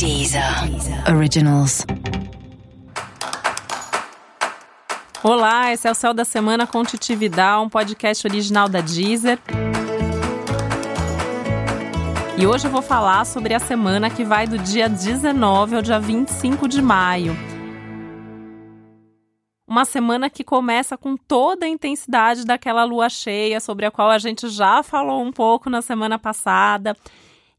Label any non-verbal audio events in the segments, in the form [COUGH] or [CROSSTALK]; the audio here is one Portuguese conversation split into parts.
Deezer Originals. Olá, esse é o Céu da Semana com um podcast original da Deezer. E hoje eu vou falar sobre a semana que vai do dia 19 ao dia 25 de maio. Uma semana que começa com toda a intensidade daquela lua cheia, sobre a qual a gente já falou um pouco na semana passada.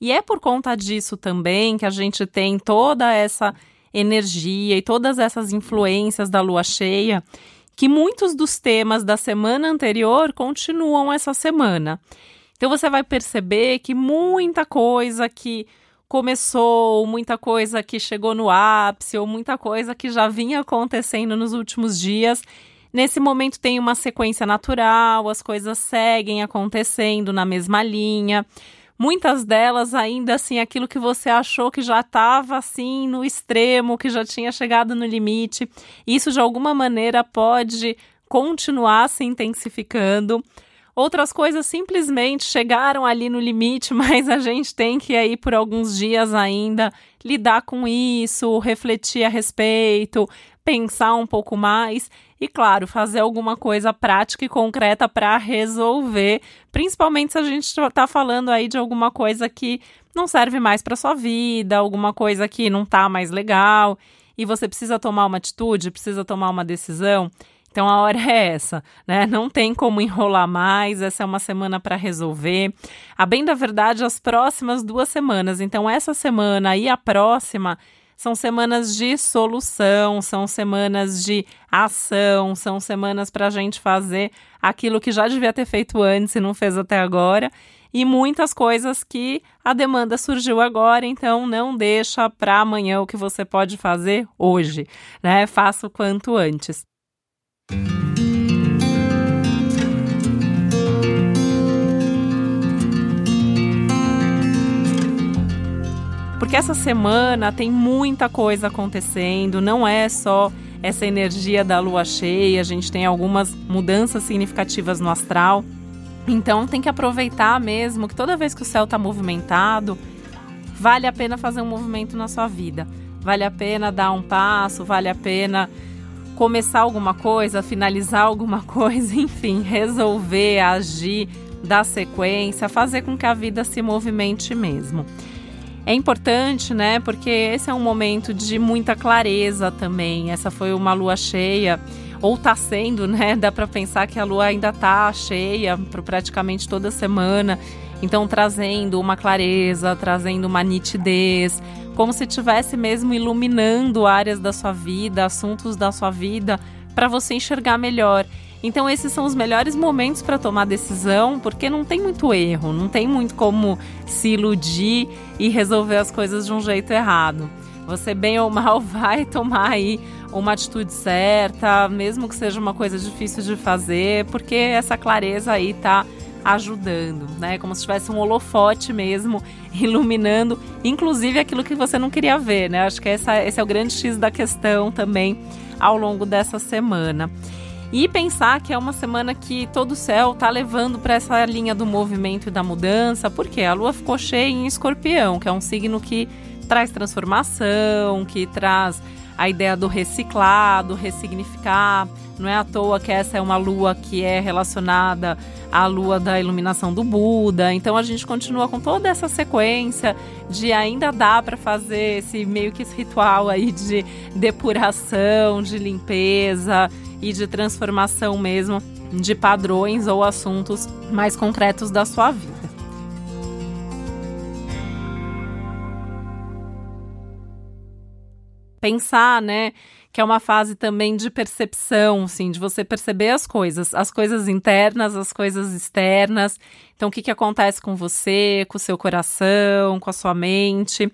E é por conta disso também que a gente tem toda essa energia e todas essas influências da lua cheia que muitos dos temas da semana anterior continuam essa semana. Então você vai perceber que muita coisa que começou, muita coisa que chegou no ápice, ou muita coisa que já vinha acontecendo nos últimos dias, nesse momento tem uma sequência natural, as coisas seguem acontecendo na mesma linha muitas delas ainda assim aquilo que você achou que já estava assim no extremo, que já tinha chegado no limite. Isso de alguma maneira pode continuar se intensificando. Outras coisas simplesmente chegaram ali no limite, [LAUGHS] mas a gente tem que aí por alguns dias ainda lidar com isso, refletir a respeito, pensar um pouco mais e, claro, fazer alguma coisa prática e concreta para resolver, principalmente se a gente está falando aí de alguma coisa que não serve mais para sua vida, alguma coisa que não está mais legal e você precisa tomar uma atitude, precisa tomar uma decisão. Então a hora é essa, né? Não tem como enrolar mais, essa é uma semana para resolver. A bem da verdade, as próximas duas semanas, então essa semana e a próxima são semanas de solução, são semanas de ação, são semanas para a gente fazer aquilo que já devia ter feito antes e não fez até agora. E muitas coisas que a demanda surgiu agora, então não deixa para amanhã o que você pode fazer hoje, né? Faça o quanto antes. Porque essa semana tem muita coisa acontecendo, não é só essa energia da lua cheia, a gente tem algumas mudanças significativas no astral. Então tem que aproveitar mesmo que toda vez que o céu está movimentado, vale a pena fazer um movimento na sua vida. Vale a pena dar um passo, vale a pena começar alguma coisa, finalizar alguma [LAUGHS] coisa, enfim, resolver, agir, dar sequência, fazer com que a vida se movimente mesmo. É importante, né? Porque esse é um momento de muita clareza também. Essa foi uma lua cheia, ou tá sendo, né? [LAUGHS] Dá para pensar que a lua ainda tá cheia por praticamente toda semana. Então, trazendo uma clareza, trazendo uma nitidez, como se tivesse mesmo iluminando áreas da sua vida, assuntos da sua vida, para você enxergar melhor. Então esses são os melhores momentos para tomar decisão, porque não tem muito erro, não tem muito como se iludir e resolver as coisas de um jeito errado. Você bem ou mal [LAUGHS] vai tomar aí uma atitude certa, mesmo que seja uma coisa difícil de fazer, porque essa clareza aí tá ajudando, né? Como se tivesse um holofote mesmo, [LAUGHS] iluminando, inclusive aquilo que você não queria ver, né? Acho que essa, esse é o grande X da questão também ao longo dessa semana. E pensar que é uma semana que todo o céu está levando para essa linha do movimento e da mudança, porque a lua ficou cheia em escorpião, que é um signo que traz transformação, que traz a ideia do reciclar, do ressignificar. Não é à toa que essa é uma lua que é relacionada à lua da iluminação do Buda. Então a gente continua com toda essa sequência de ainda dá para fazer esse meio que esse ritual aí de depuração, de limpeza e de transformação mesmo de padrões ou assuntos mais concretos da sua vida. Pensar, né, que é uma fase também de percepção, sim, de você perceber as coisas, as coisas internas, as coisas externas. Então, o que, que acontece com você, com o seu coração, com a sua mente.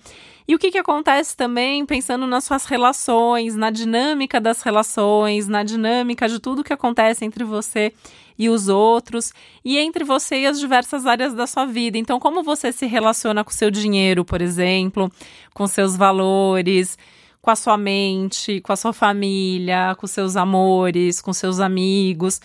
E o que, que acontece também pensando nas suas relações, na dinâmica das relações, na dinâmica de tudo que acontece entre você e os outros, e entre você e as diversas áreas da sua vida. Então, como você se relaciona com o seu dinheiro, por exemplo, com seus valores, com a sua mente, com a sua família, com seus amores, com seus amigos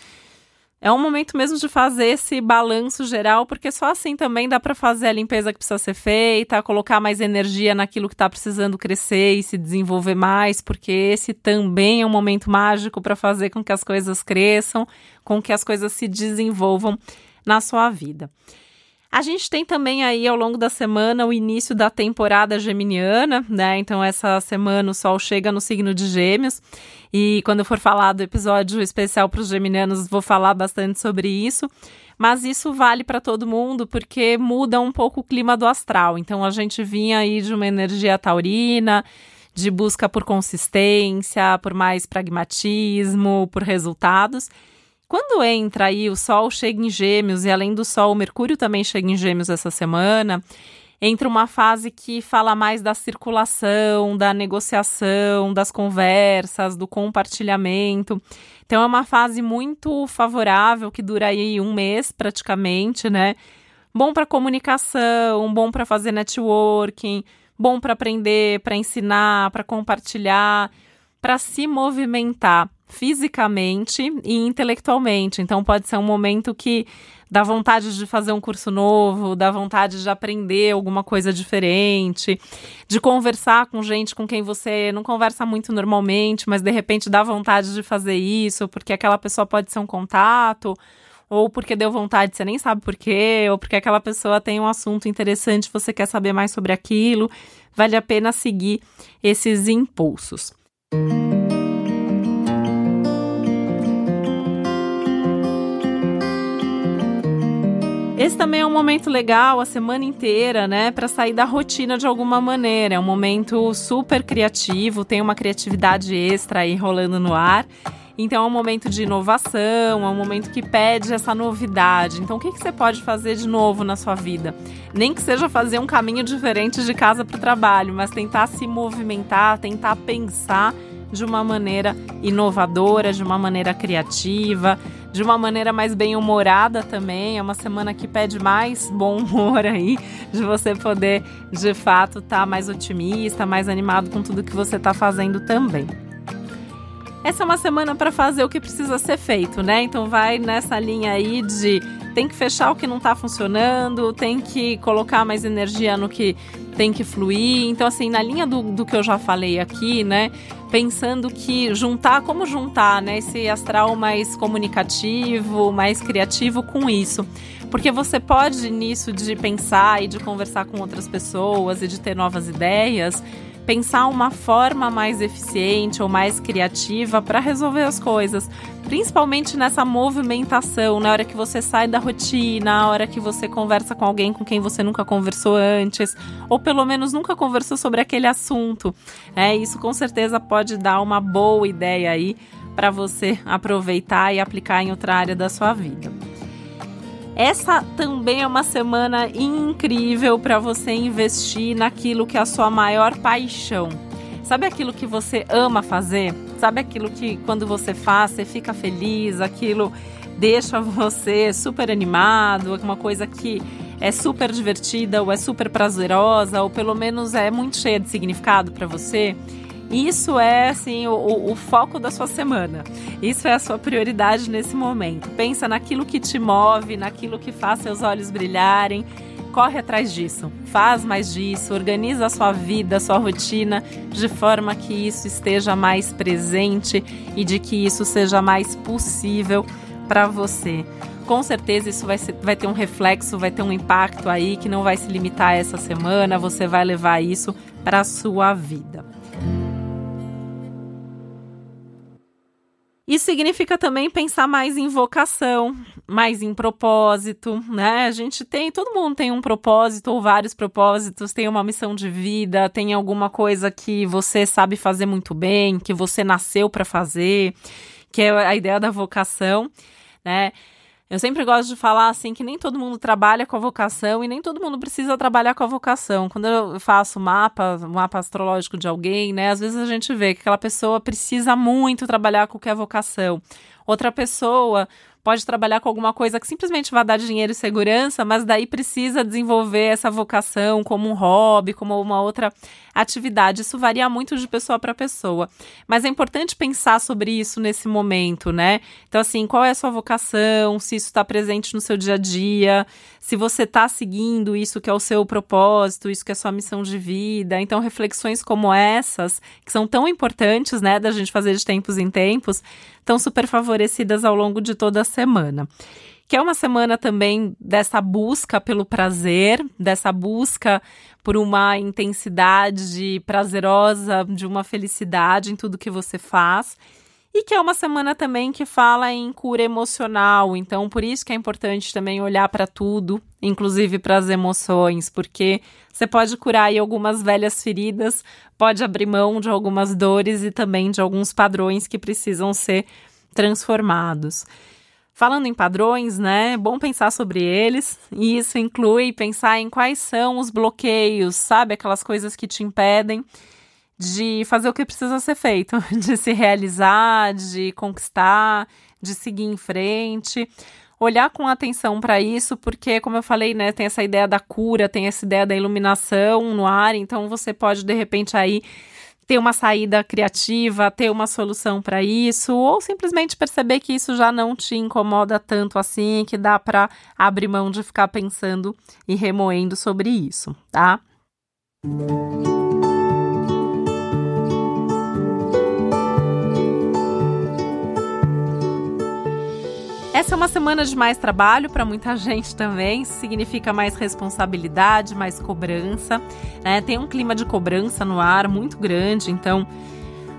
é um momento mesmo de fazer esse balanço geral, porque só assim também dá para fazer a limpeza que precisa ser feita, colocar mais energia naquilo que está precisando crescer e se desenvolver mais, porque esse também é um momento mágico para fazer com que as coisas cresçam, com que as coisas se desenvolvam na sua vida. A gente tem também aí ao longo da semana o início da temporada geminiana, né? Então, essa semana o Sol chega no signo de Gêmeos. E quando eu for falar do episódio especial para os geminianos, vou falar bastante sobre isso. Mas isso vale para todo mundo porque muda um pouco o clima do astral. Então, a gente vinha aí de uma energia taurina, de busca por consistência, por mais pragmatismo, por resultados. Quando entra aí o Sol chega em Gêmeos e além do Sol, o Mercúrio também chega em Gêmeos essa semana, entra uma fase que fala mais da circulação, da negociação, das conversas, do compartilhamento. Então é uma fase muito favorável que dura aí um mês praticamente, né? Bom para comunicação, bom para fazer networking, bom para aprender, para ensinar, para compartilhar, para se movimentar fisicamente e intelectualmente. Então pode ser um momento que dá vontade de fazer um curso novo, dá vontade de aprender alguma coisa diferente, de conversar com gente com quem você não conversa muito normalmente, mas de repente dá vontade de fazer isso, porque aquela pessoa pode ser um contato, ou porque deu vontade, você nem sabe por quê, ou porque aquela pessoa tem um assunto interessante, você quer saber mais sobre aquilo. Vale a pena seguir esses impulsos. Esse também é um momento legal a semana inteira, né, para sair da rotina de alguma maneira. É um momento super criativo, tem uma criatividade extra aí rolando no ar. Então é um momento de inovação, é um momento que pede essa novidade. Então o que, que você pode fazer de novo na sua vida? Nem que seja fazer um caminho diferente de casa para o trabalho, mas tentar se movimentar, tentar pensar de uma maneira inovadora, de uma maneira criativa, de uma maneira mais bem-humorada também. É uma semana que pede mais bom humor aí, de você poder, de fato, estar tá mais otimista, mais animado com tudo que você está fazendo também. Essa é uma semana para fazer o que precisa ser feito, né? Então vai nessa linha aí de tem que fechar o que não está funcionando, tem que colocar mais energia no que tem que fluir. Então, assim, na linha do, do que eu já falei aqui, né? Pensando que juntar, como juntar, né? Esse astral mais comunicativo, mais criativo com isso. Porque você pode, nisso de pensar e de conversar com outras pessoas e de ter novas ideias, pensar uma forma mais eficiente ou mais criativa para resolver as coisas, principalmente nessa movimentação, na hora que você sai da rotina, na hora que você conversa com alguém com quem você nunca conversou antes, ou pelo menos nunca conversou sobre aquele assunto. É, isso com certeza pode dar uma boa ideia aí para você aproveitar e aplicar em outra área da sua vida. Essa também é uma semana incrível para você investir naquilo que é a sua maior paixão. Sabe aquilo que você ama fazer? Sabe aquilo que quando você faz, você fica feliz, aquilo deixa você super animado, uma coisa que é super divertida ou é super prazerosa ou pelo menos é muito cheia de significado para você? Isso é assim o, o, foco da sua semana. Isso é a sua prioridade nesse momento. Pensa naquilo que te move, naquilo que faz seus olhos brilharem. Corre atrás disso, faz mais disso, organiza a sua vida, a sua rotina de forma que isso esteja mais presente e de que isso seja mais possível para você com certeza isso vai, ser, vai ter um reflexo, vai ter um impacto aí que não vai se limitar a essa semana, você vai levar isso para a sua vida. Isso significa também pensar mais em vocação, mais em propósito, né? A gente tem, todo mundo tem um propósito ou vários propósitos, tem uma missão de vida, tem alguma coisa que você sabe fazer muito bem, que você nasceu para fazer, que é a ideia da vocação, né? Eu sempre gosto de falar assim que nem todo mundo trabalha com a vocação e nem todo mundo precisa trabalhar com a vocação. Quando eu faço mapa, mapa astrológico de alguém, né, às vezes a gente vê que aquela pessoa precisa muito trabalhar com o que é vocação. Outra pessoa pode trabalhar com alguma coisa que simplesmente vai dar dinheiro e segurança, mas daí precisa desenvolver essa vocação como um hobby, como uma outra atividade. Isso varia muito de pessoa para pessoa, mas é importante pensar sobre isso nesse momento, né? Então, assim, qual é a sua vocação? Se isso está presente no seu dia a dia, se você está seguindo isso que é o seu propósito, isso que é a sua missão de vida. Então, reflexões como essas, que são tão importantes, né, da gente fazer de tempos em tempos, estão super favorecidas ao longo de toda a semana. Que é uma semana também dessa busca pelo prazer, dessa busca por uma intensidade prazerosa, de uma felicidade em tudo que você faz. E que é uma semana também que fala em cura emocional, então por isso que é importante também olhar para tudo, inclusive para as emoções, porque você pode curar aí algumas velhas feridas, pode abrir mão de algumas dores e também de alguns padrões que precisam ser transformados. Falando em padrões, né? É bom pensar sobre eles, e isso inclui pensar em quais são os bloqueios, sabe? Aquelas coisas que te impedem de fazer o que precisa ser feito, [LAUGHS] de se realizar, de conquistar, de seguir em frente. Olhar com atenção para isso, porque, como eu falei, né, tem essa ideia da cura, tem essa ideia da iluminação no ar, então você pode, de repente, aí ter uma saída criativa, ter uma solução para isso, ou simplesmente perceber que isso já não te incomoda tanto assim, que dá para abrir mão de ficar pensando e remoendo sobre isso, tá? Essa é uma semana de mais trabalho para muita gente também. Significa mais responsabilidade, mais cobrança. Né? Tem um clima de cobrança no ar muito grande, então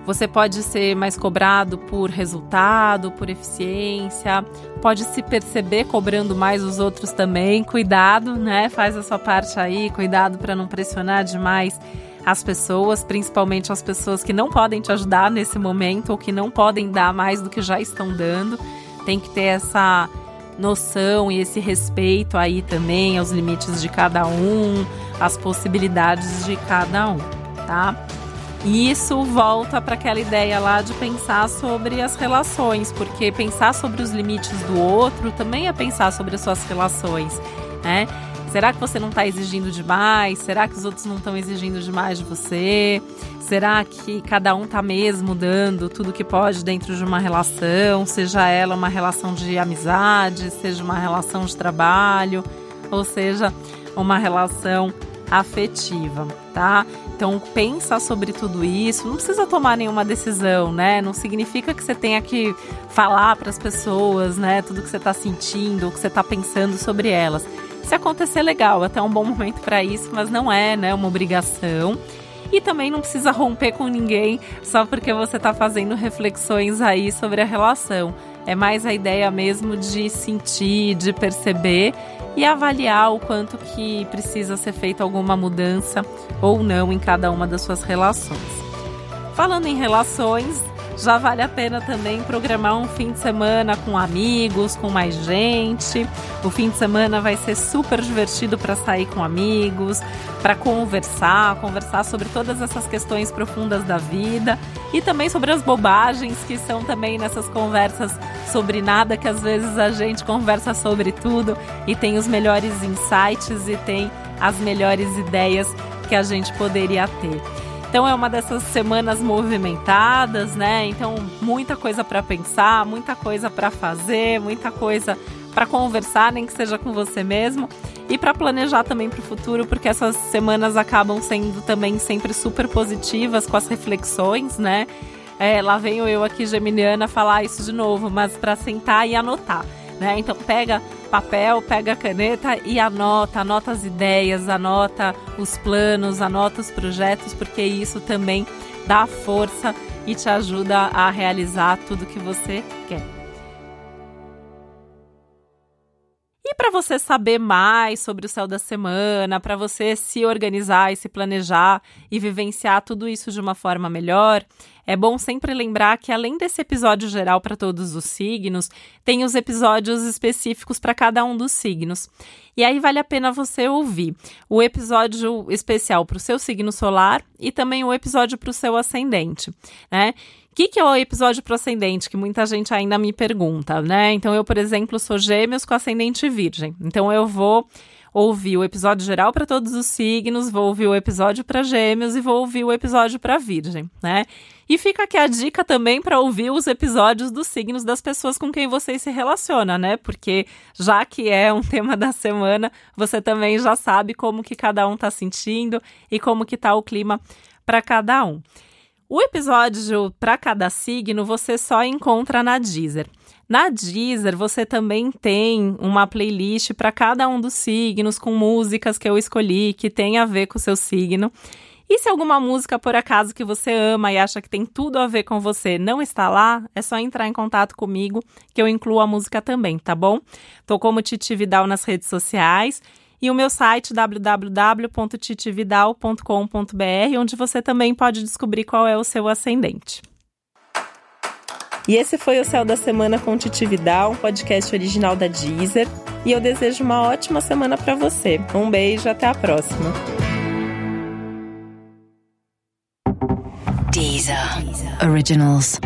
você pode ser mais cobrado por resultado, por eficiência, pode se perceber cobrando mais os outros também. Cuidado, né? Faz a sua parte aí, cuidado para não pressionar demais as pessoas, principalmente as pessoas que não podem te ajudar nesse momento ou que não podem dar mais do que já estão dando tem que ter essa noção e esse respeito aí também aos limites de cada um, às possibilidades de cada um, tá? E isso volta para aquela ideia lá de pensar sobre as relações, porque pensar sobre os limites do outro também é pensar sobre as suas relações, né? Será que você não está exigindo demais? Será que os outros não estão exigindo demais de você? Será que cada um está mesmo dando tudo que pode dentro de uma relação, seja ela uma relação de amizade, seja uma relação de trabalho, ou seja, uma relação afetiva, tá? Então pensa sobre tudo isso. Não precisa tomar nenhuma decisão, né? Não significa que você tenha que falar para as pessoas, né? Tudo que você está sentindo, o que você está pensando sobre elas. Se acontecer, legal, até um bom momento para isso, mas não é, né, uma obrigação. E também não precisa romper com ninguém só porque você está fazendo reflexões aí sobre a relação. É mais a ideia mesmo de sentir, de perceber e avaliar o quanto que precisa ser feita alguma mudança ou não em cada uma das suas relações. Falando em relações, já vale a pena também programar um fim de semana com amigos, com mais gente. O fim de semana vai ser super divertido para sair com amigos, para conversar, conversar sobre todas essas questões profundas da vida e também sobre as bobagens que são também nessas conversas sobre nada, que às vezes a gente conversa sobre tudo e tem os melhores insights e tem as melhores ideias que a gente poderia ter. Então é uma dessas semanas movimentadas, né? Então muita coisa para pensar, muita coisa para fazer, muita coisa para conversar, nem que seja com você mesmo, e para planejar também para o futuro, porque essas semanas acabam sendo também sempre super positivas com as reflexões, né? É, lá venho eu aqui, Geminiana, falar isso de novo, mas para sentar e anotar. Né? Então pega papel, pega caneta e anota, anota as ideias, anota os planos, anota os projetos, porque isso também dá força e te ajuda a realizar tudo que você quer. E para você saber mais sobre o céu da semana, para você se organizar e se planejar e vivenciar tudo isso de uma forma melhor, é bom sempre lembrar que além desse episódio geral para todos os signos, tem os episódios específicos para cada um dos signos. E aí vale a pena você ouvir o episódio especial para o seu signo solar e também o episódio para o seu ascendente, né? O que, que é o episódio pro ascendente? Que muita gente ainda me pergunta, né? Então, eu, por exemplo, sou gêmeos com ascendente virgem. Então, eu vou ouvir o episódio geral para todos os signos, vou ouvir o episódio para Gêmeos e vou ouvir o episódio para Virgem, né? E fica aqui a dica também para ouvir os episódios dos signos das pessoas com quem você se relaciona, né? Porque já que é um [LAUGHS] tema da semana, você também já sabe como que cada um está sentindo e como que tá o clima para cada um. O episódio para cada signo você só encontra na Deezer. Na Deezer, você também tem uma playlist para cada um dos signos, com músicas que eu escolhi que tem a ver com o seu signo. E se alguma música, por acaso, que você ama e acha que tem tudo a ver com você não está lá, é só entrar em contato comigo que eu incluo a música também, tá bom? Tô como Titi Vidal nas redes sociais e o meu site www.titividal.com.br, onde você também pode descobrir qual é o seu ascendente. E esse foi o Céu da Semana com Titi Vidal, um podcast original da Deezer. E eu desejo uma ótima semana para você. Um beijo, até a próxima. Deezer. Originals.